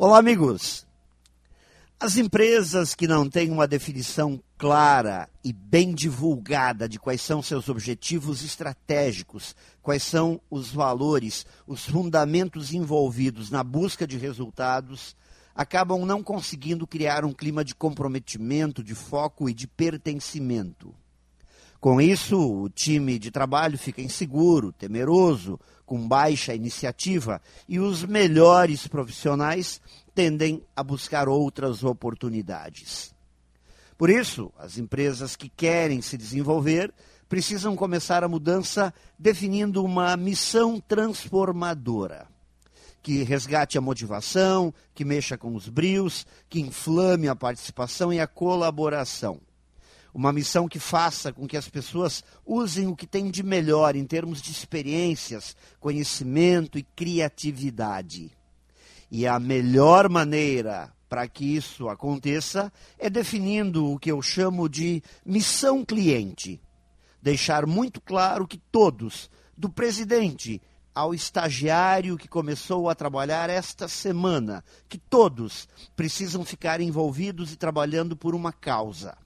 Olá, amigos. As empresas que não têm uma definição clara e bem divulgada de quais são seus objetivos estratégicos, quais são os valores, os fundamentos envolvidos na busca de resultados, acabam não conseguindo criar um clima de comprometimento, de foco e de pertencimento. Com isso, o time de trabalho fica inseguro, temeroso, com baixa iniciativa e os melhores profissionais tendem a buscar outras oportunidades. Por isso, as empresas que querem se desenvolver precisam começar a mudança definindo uma missão transformadora que resgate a motivação, que mexa com os brios, que inflame a participação e a colaboração uma missão que faça com que as pessoas usem o que têm de melhor em termos de experiências, conhecimento e criatividade. E a melhor maneira para que isso aconteça é definindo o que eu chamo de missão cliente. Deixar muito claro que todos, do presidente ao estagiário que começou a trabalhar esta semana, que todos precisam ficar envolvidos e trabalhando por uma causa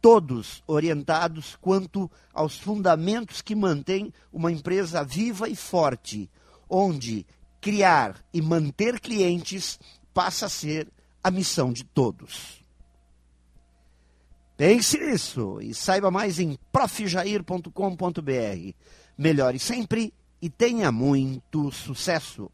todos orientados quanto aos fundamentos que mantêm uma empresa viva e forte, onde criar e manter clientes passa a ser a missão de todos. Pense nisso e saiba mais em profjair.com.br. Melhore sempre e tenha muito sucesso!